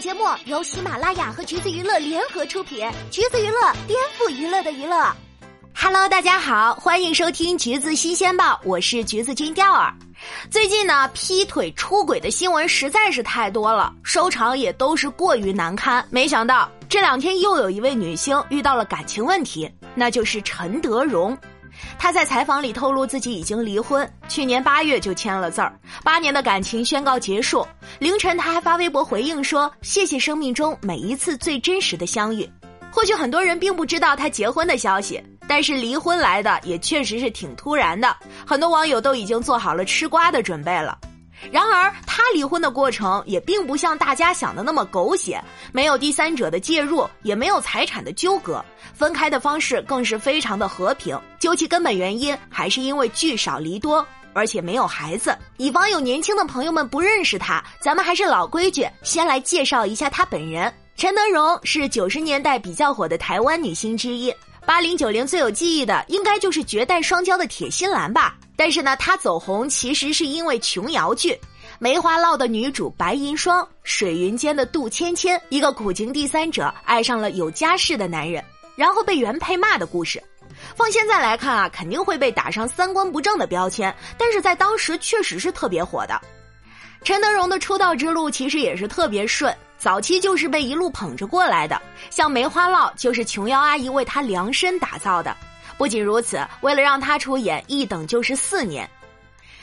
节目由喜马拉雅和橘子娱乐联合出品，橘子娱乐颠覆娱乐的娱乐。Hello，大家好，欢迎收听橘子新鲜报，我是橘子君钓儿。最近呢，劈腿出轨的新闻实在是太多了，收场也都是过于难堪。没想到这两天又有一位女星遇到了感情问题，那就是陈德容。他在采访里透露自己已经离婚，去年八月就签了字儿，八年的感情宣告结束。凌晨他还发微博回应说：“谢谢生命中每一次最真实的相遇。”或许很多人并不知道他结婚的消息，但是离婚来的也确实是挺突然的，很多网友都已经做好了吃瓜的准备了。然而，他离婚的过程也并不像大家想的那么狗血，没有第三者的介入，也没有财产的纠葛，分开的方式更是非常的和平。究其根本原因，还是因为聚少离多，而且没有孩子。以防有年轻的朋友们不认识他，咱们还是老规矩，先来介绍一下他本人。陈德容是九十年代比较火的台湾女星之一，八零九零最有记忆的应该就是绝代双骄的铁心兰吧。但是呢，她走红其实是因为琼瑶剧《梅花烙》的女主白银霜，水云间的杜芊芊，一个苦情第三者爱上了有家室的男人，然后被原配骂的故事。放现在来看啊，肯定会被打上三观不正的标签，但是在当时确实是特别火的。陈德容的出道之路其实也是特别顺，早期就是被一路捧着过来的，像《梅花烙》就是琼瑶阿姨为她量身打造的。不仅如此，为了让他出演，一等就是四年。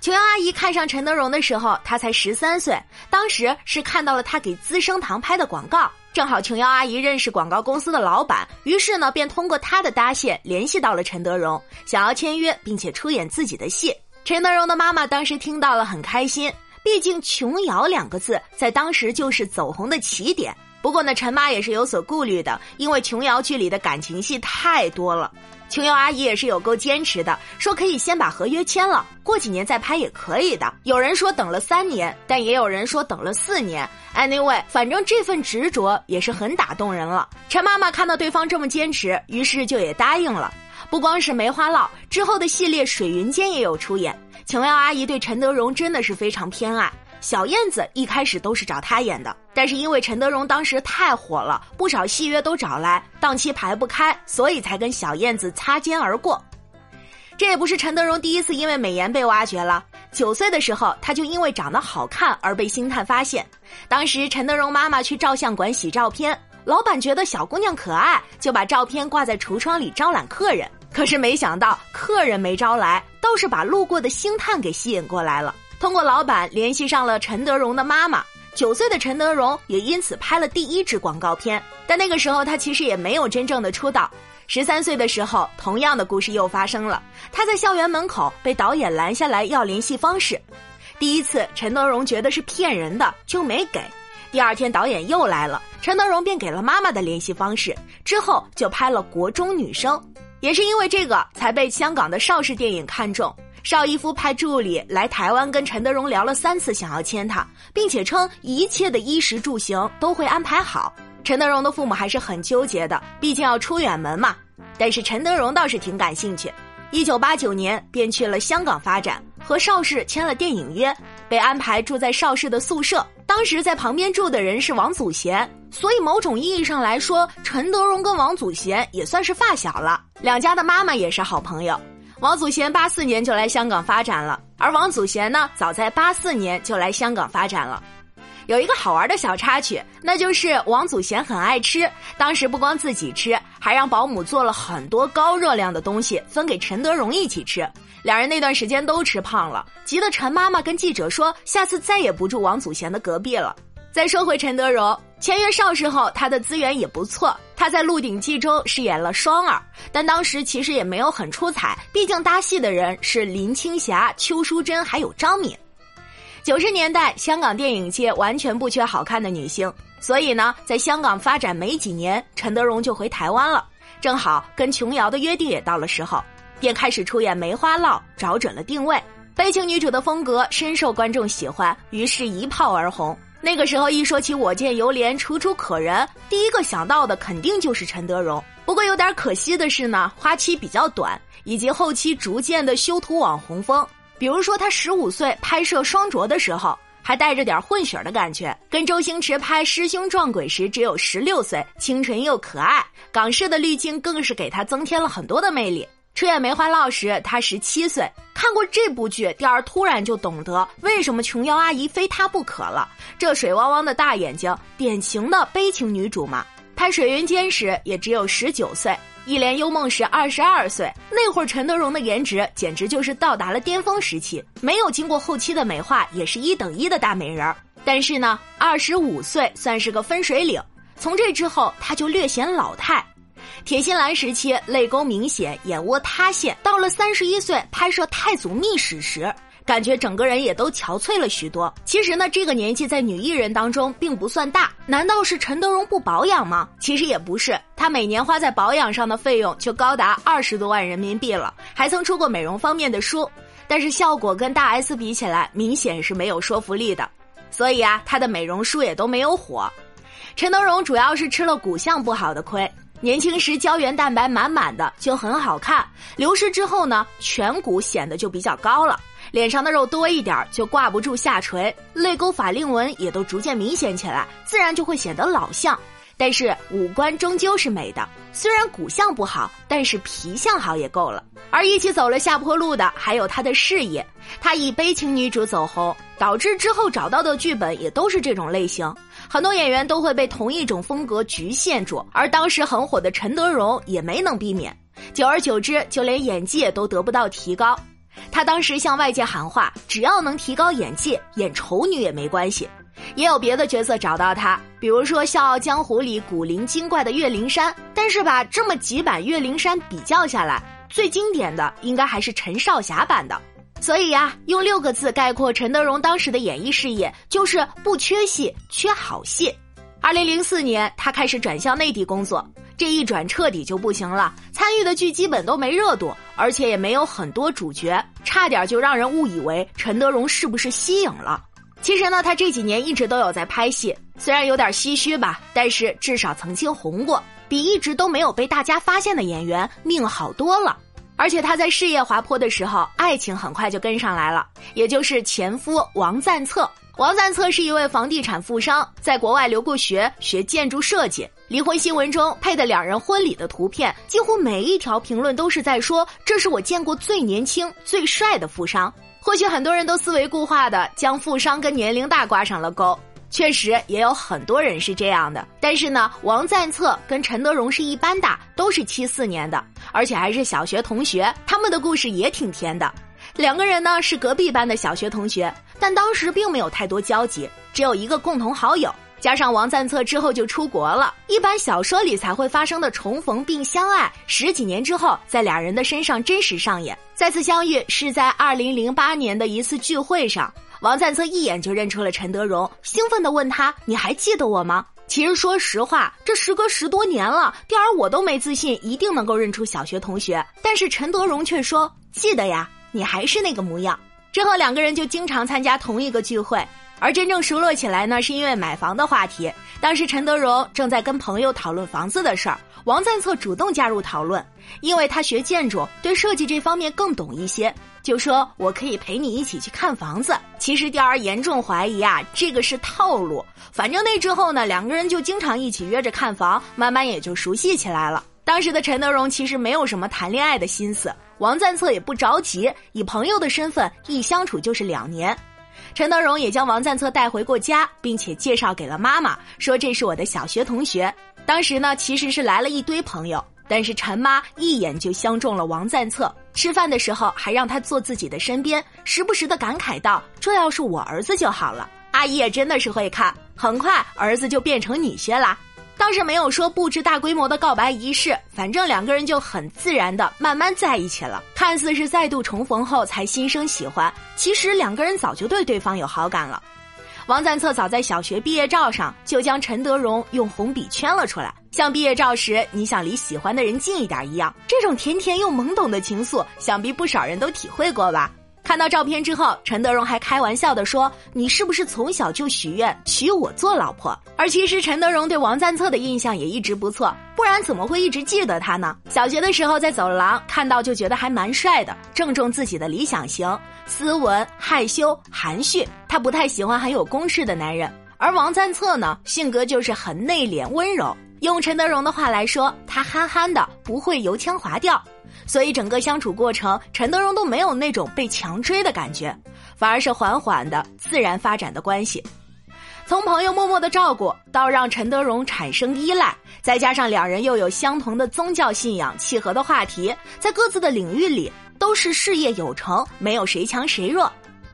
琼瑶阿姨看上陈德容的时候，他才十三岁，当时是看到了他给资生堂拍的广告，正好琼瑶阿姨认识广告公司的老板，于是呢，便通过他的搭线联系到了陈德容，想要签约并且出演自己的戏。陈德容的妈妈当时听到了很开心，毕竟“琼瑶”两个字在当时就是走红的起点。不过呢，陈妈也是有所顾虑的，因为琼瑶剧里的感情戏太多了。琼瑶阿姨也是有够坚持的，说可以先把合约签了，过几年再拍也可以的。有人说等了三年，但也有人说等了四年。Anyway，反正这份执着也是很打动人了。陈妈妈看到对方这么坚持，于是就也答应了。不光是梅花烙之后的系列《水云间》也有出演。琼瑶阿姨对陈德容真的是非常偏爱。小燕子一开始都是找他演的，但是因为陈德容当时太火了，不少戏约都找来，档期排不开，所以才跟小燕子擦肩而过。这也不是陈德容第一次因为美颜被挖掘了。九岁的时候，他就因为长得好看而被星探发现。当时陈德容妈妈去照相馆洗照片，老板觉得小姑娘可爱，就把照片挂在橱窗里招揽客人。可是没想到客人没招来，倒是把路过的星探给吸引过来了。通过老板联系上了陈德容的妈妈，九岁的陈德容也因此拍了第一支广告片。但那个时候他其实也没有真正的出道。十三岁的时候，同样的故事又发生了。他在校园门口被导演拦下来要联系方式。第一次，陈德容觉得是骗人的，就没给。第二天导演又来了，陈德容便给了妈妈的联系方式。之后就拍了国中女生，也是因为这个才被香港的邵氏电影看中。邵逸夫派助理来台湾跟陈德容聊了三次，想要签他，并且称一切的衣食住行都会安排好。陈德容的父母还是很纠结的，毕竟要出远门嘛。但是陈德容倒是挺感兴趣，一九八九年便去了香港发展，和邵氏签了电影约，被安排住在邵氏的宿舍。当时在旁边住的人是王祖贤，所以某种意义上来说，陈德容跟王祖贤也算是发小了。两家的妈妈也是好朋友。王祖贤八四年就来香港发展了，而王祖贤呢，早在八四年就来香港发展了。有一个好玩的小插曲，那就是王祖贤很爱吃，当时不光自己吃，还让保姆做了很多高热量的东西分给陈德容一起吃。两人那段时间都吃胖了，急得陈妈妈跟记者说，下次再也不住王祖贤的隔壁了。再说回陈德容。签约邵氏后，他的资源也不错。他在《鹿鼎记》中饰演了双儿，但当时其实也没有很出彩，毕竟搭戏的人是林青霞、邱淑贞还有张敏。九十年代，香港电影界完全不缺好看的女星，所以呢，在香港发展没几年，陈德容就回台湾了。正好跟琼瑶的约定也到了时候，便开始出演《梅花烙》，找准了定位，悲情女主的风格深受观众喜欢，于是一炮而红。那个时候一说起我见犹怜楚楚可人，第一个想到的肯定就是陈德容。不过有点可惜的是呢，花期比较短，以及后期逐渐的修图网红风。比如说他十五岁拍摄《双卓》的时候，还带着点混血的感觉。跟周星驰拍《师兄撞鬼》时只有十六岁，清纯又可爱。港式的滤镜更是给他增添了很多的魅力。出演《梅花烙》时，他十七岁。看过这部剧，第二突然就懂得为什么琼瑶阿姨非他不可了。这水汪汪的大眼睛，典型的悲情女主嘛。拍《水云间》时也只有十九岁，《一帘幽梦》时二十二岁。那会儿陈德容的颜值简直就是到达了巅峰时期，没有经过后期的美化，也是一等一的大美人儿。但是呢，二十五岁算是个分水岭，从这之后他就略显老态。铁心兰时期泪沟明显，眼窝塌陷。到了三十一岁拍摄《太祖秘史》时，感觉整个人也都憔悴了许多。其实呢，这个年纪在女艺人当中并不算大。难道是陈德容不保养吗？其实也不是，她每年花在保养上的费用就高达二十多万人民币了，还曾出过美容方面的书。但是效果跟大 S 比起来，明显是没有说服力的。所以啊，她的美容书也都没有火。陈德容主要是吃了骨相不好的亏。年轻时胶原蛋白满满的就很好看，流失之后呢，颧骨显得就比较高了，脸上的肉多一点就挂不住下垂，泪沟法令纹也都逐渐明显起来，自然就会显得老相。但是五官终究是美的，虽然骨相不好，但是皮相好也够了。而一起走了下坡路的还有她的事业，她以悲情女主走红，导致之后找到的剧本也都是这种类型。很多演员都会被同一种风格局限住，而当时很火的陈德容也没能避免。久而久之，就连演技也都得不到提高。他当时向外界喊话：“只要能提高演技，演丑女也没关系。”也有别的角色找到他，比如说《笑傲江湖》里古灵精怪的岳灵珊。但是吧，这么几版岳灵珊比较下来，最经典的应该还是陈少霞版的。所以呀，用六个字概括陈德容当时的演艺事业，就是不缺戏，缺好戏。二零零四年，他开始转向内地工作，这一转彻底就不行了，参与的剧基本都没热度，而且也没有很多主角，差点就让人误以为陈德容是不是息影了。其实呢，他这几年一直都有在拍戏，虽然有点唏嘘吧，但是至少曾经红过，比一直都没有被大家发现的演员命好多了。而且他在事业滑坡的时候，爱情很快就跟上来了，也就是前夫王赞策。王赞策是一位房地产富商，在国外留过学，学建筑设计。离婚新闻中配的两人婚礼的图片，几乎每一条评论都是在说：“这是我见过最年轻、最帅的富商。”或许很多人都思维固化的将富商跟年龄大挂上了钩，确实也有很多人是这样的。但是呢，王赞策跟陈德容是一般大，都是七四年的。而且还是小学同学，他们的故事也挺甜的。两个人呢是隔壁班的小学同学，但当时并没有太多交集，只有一个共同好友。加上王赞策之后就出国了，一般小说里才会发生的重逢并相爱，十几年之后在俩人的身上真实上演。再次相遇是在二零零八年的一次聚会上，王灿策一眼就认出了陈德荣，兴奋地问他：“你还记得我吗？”其实，说实话，这时隔十多年了，吊儿我都没自信一定能够认出小学同学。但是陈德荣却说：“记得呀，你还是那个模样。”之后两个人就经常参加同一个聚会，而真正熟络起来呢，是因为买房的话题。当时陈德容正在跟朋友讨论房子的事儿，王赞策主动加入讨论，因为他学建筑，对设计这方面更懂一些。就说我可以陪你一起去看房子。其实钓儿严重怀疑啊，这个是套路。反正那之后呢，两个人就经常一起约着看房，慢慢也就熟悉起来了。当时的陈德容其实没有什么谈恋爱的心思，王赞策也不着急，以朋友的身份一相处就是两年。陈德容也将王赞策带回过家，并且介绍给了妈妈，说这是我的小学同学。当时呢，其实是来了一堆朋友。但是陈妈一眼就相中了王赞策，吃饭的时候还让他坐自己的身边，时不时的感慨道：“这要是我儿子就好了。”阿姨也真的是会看，很快儿子就变成女婿啦。倒是没有说布置大规模的告白仪式，反正两个人就很自然的慢慢在一起了。看似是再度重逢后才心生喜欢，其实两个人早就对对方有好感了。王赞策早在小学毕业照上就将陈德容用红笔圈了出来，像毕业照时你想离喜欢的人近一点一样。这种甜甜又懵懂的情愫，想必不少人都体会过吧。看到照片之后，陈德容还开玩笑的说：“你是不是从小就许愿娶我做老婆？”而其实陈德容对王赞策的印象也一直不错，不然怎么会一直记得他呢？小学的时候在走廊看到就觉得还蛮帅的，正中自己的理想型，斯文、害羞、含蓄。他不太喜欢很有攻势的男人，而王赞策呢，性格就是很内敛温柔。用陈德容的话来说，他憨憨的，不会油腔滑调。所以整个相处过程，陈德容都没有那种被强追的感觉，反而是缓缓的自然发展的关系。从朋友默默的照顾，到让陈德容产生依赖，再加上两人又有相同的宗教信仰、契合的话题，在各自的领域里都是事业有成，没有谁强谁弱。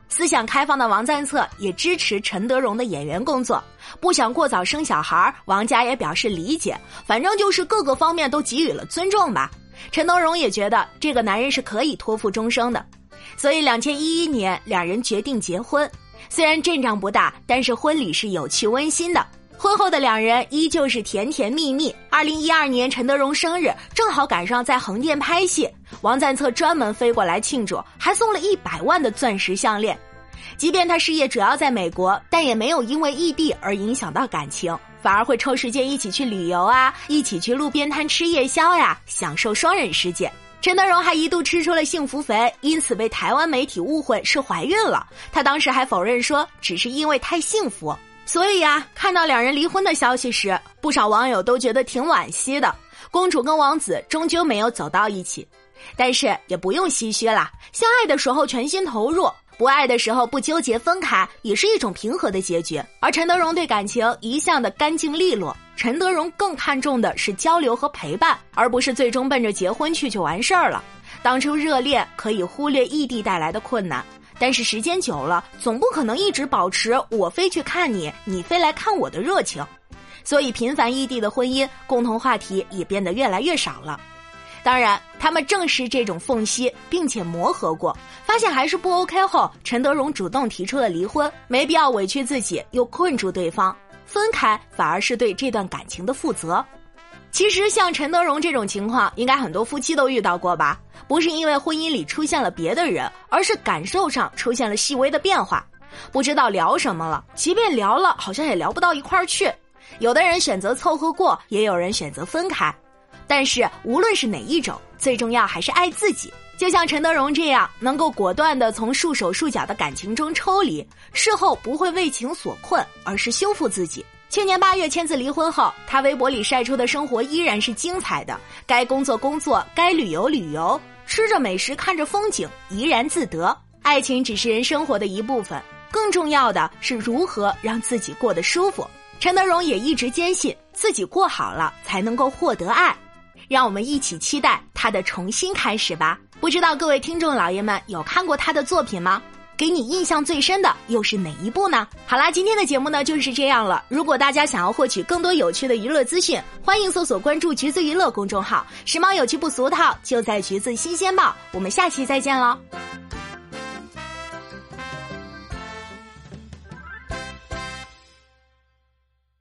思想开放的王赞策也支持陈德容的演员工作，不想过早生小孩，王家也表示理解，反正就是各个方面都给予了尊重吧。陈德容也觉得这个男人是可以托付终生的，所以两千一一年两人决定结婚。虽然阵仗不大，但是婚礼是有趣温馨的。婚后的两人依旧是甜甜蜜蜜。二零一二年陈德容生日正好赶上在横店拍戏，王赞策专门飞过来庆祝，还送了一百万的钻石项链。即便他事业主要在美国，但也没有因为异地而影响到感情。反而会抽时间一起去旅游啊，一起去路边摊吃夜宵呀，享受双人世界。陈德容还一度吃出了幸福肥，因此被台湾媒体误会是怀孕了。她当时还否认说，只是因为太幸福。所以啊，看到两人离婚的消息时，不少网友都觉得挺惋惜的。公主跟王子终究没有走到一起，但是也不用唏嘘啦，相爱的时候全心投入。不爱的时候不纠结分开，也是一种平和的结局。而陈德容对感情一向的干净利落，陈德容更看重的是交流和陪伴，而不是最终奔着结婚去就完事儿了。当初热恋可以忽略异地带来的困难，但是时间久了，总不可能一直保持我飞去看你，你飞来看我的热情。所以频繁异地的婚姻，共同话题也变得越来越少了。当然，他们正是这种缝隙，并且磨合过，发现还是不 OK 后，陈德容主动提出了离婚，没必要委屈自己又困住对方，分开反而是对这段感情的负责。其实像陈德容这种情况，应该很多夫妻都遇到过吧？不是因为婚姻里出现了别的人，而是感受上出现了细微的变化，不知道聊什么了，即便聊了，好像也聊不到一块儿去。有的人选择凑合过，也有人选择分开。但是无论是哪一种，最重要还是爱自己。就像陈德容这样，能够果断的从束手束脚的感情中抽离，事后不会为情所困，而是修复自己。去年八月签字离婚后，他微博里晒出的生活依然是精彩的，该工作工作，该旅游旅游，吃着美食，看着风景，怡然自得。爱情只是人生活的一部分，更重要的是如何让自己过得舒服。陈德容也一直坚信，自己过好了，才能够获得爱。让我们一起期待他的重新开始吧。不知道各位听众老爷们有看过他的作品吗？给你印象最深的又是哪一部呢？好啦，今天的节目呢就是这样了。如果大家想要获取更多有趣的娱乐资讯，欢迎搜索关注“橘子娱乐”公众号，时髦有趣不俗套，就在“橘子新鲜报”。我们下期再见喽。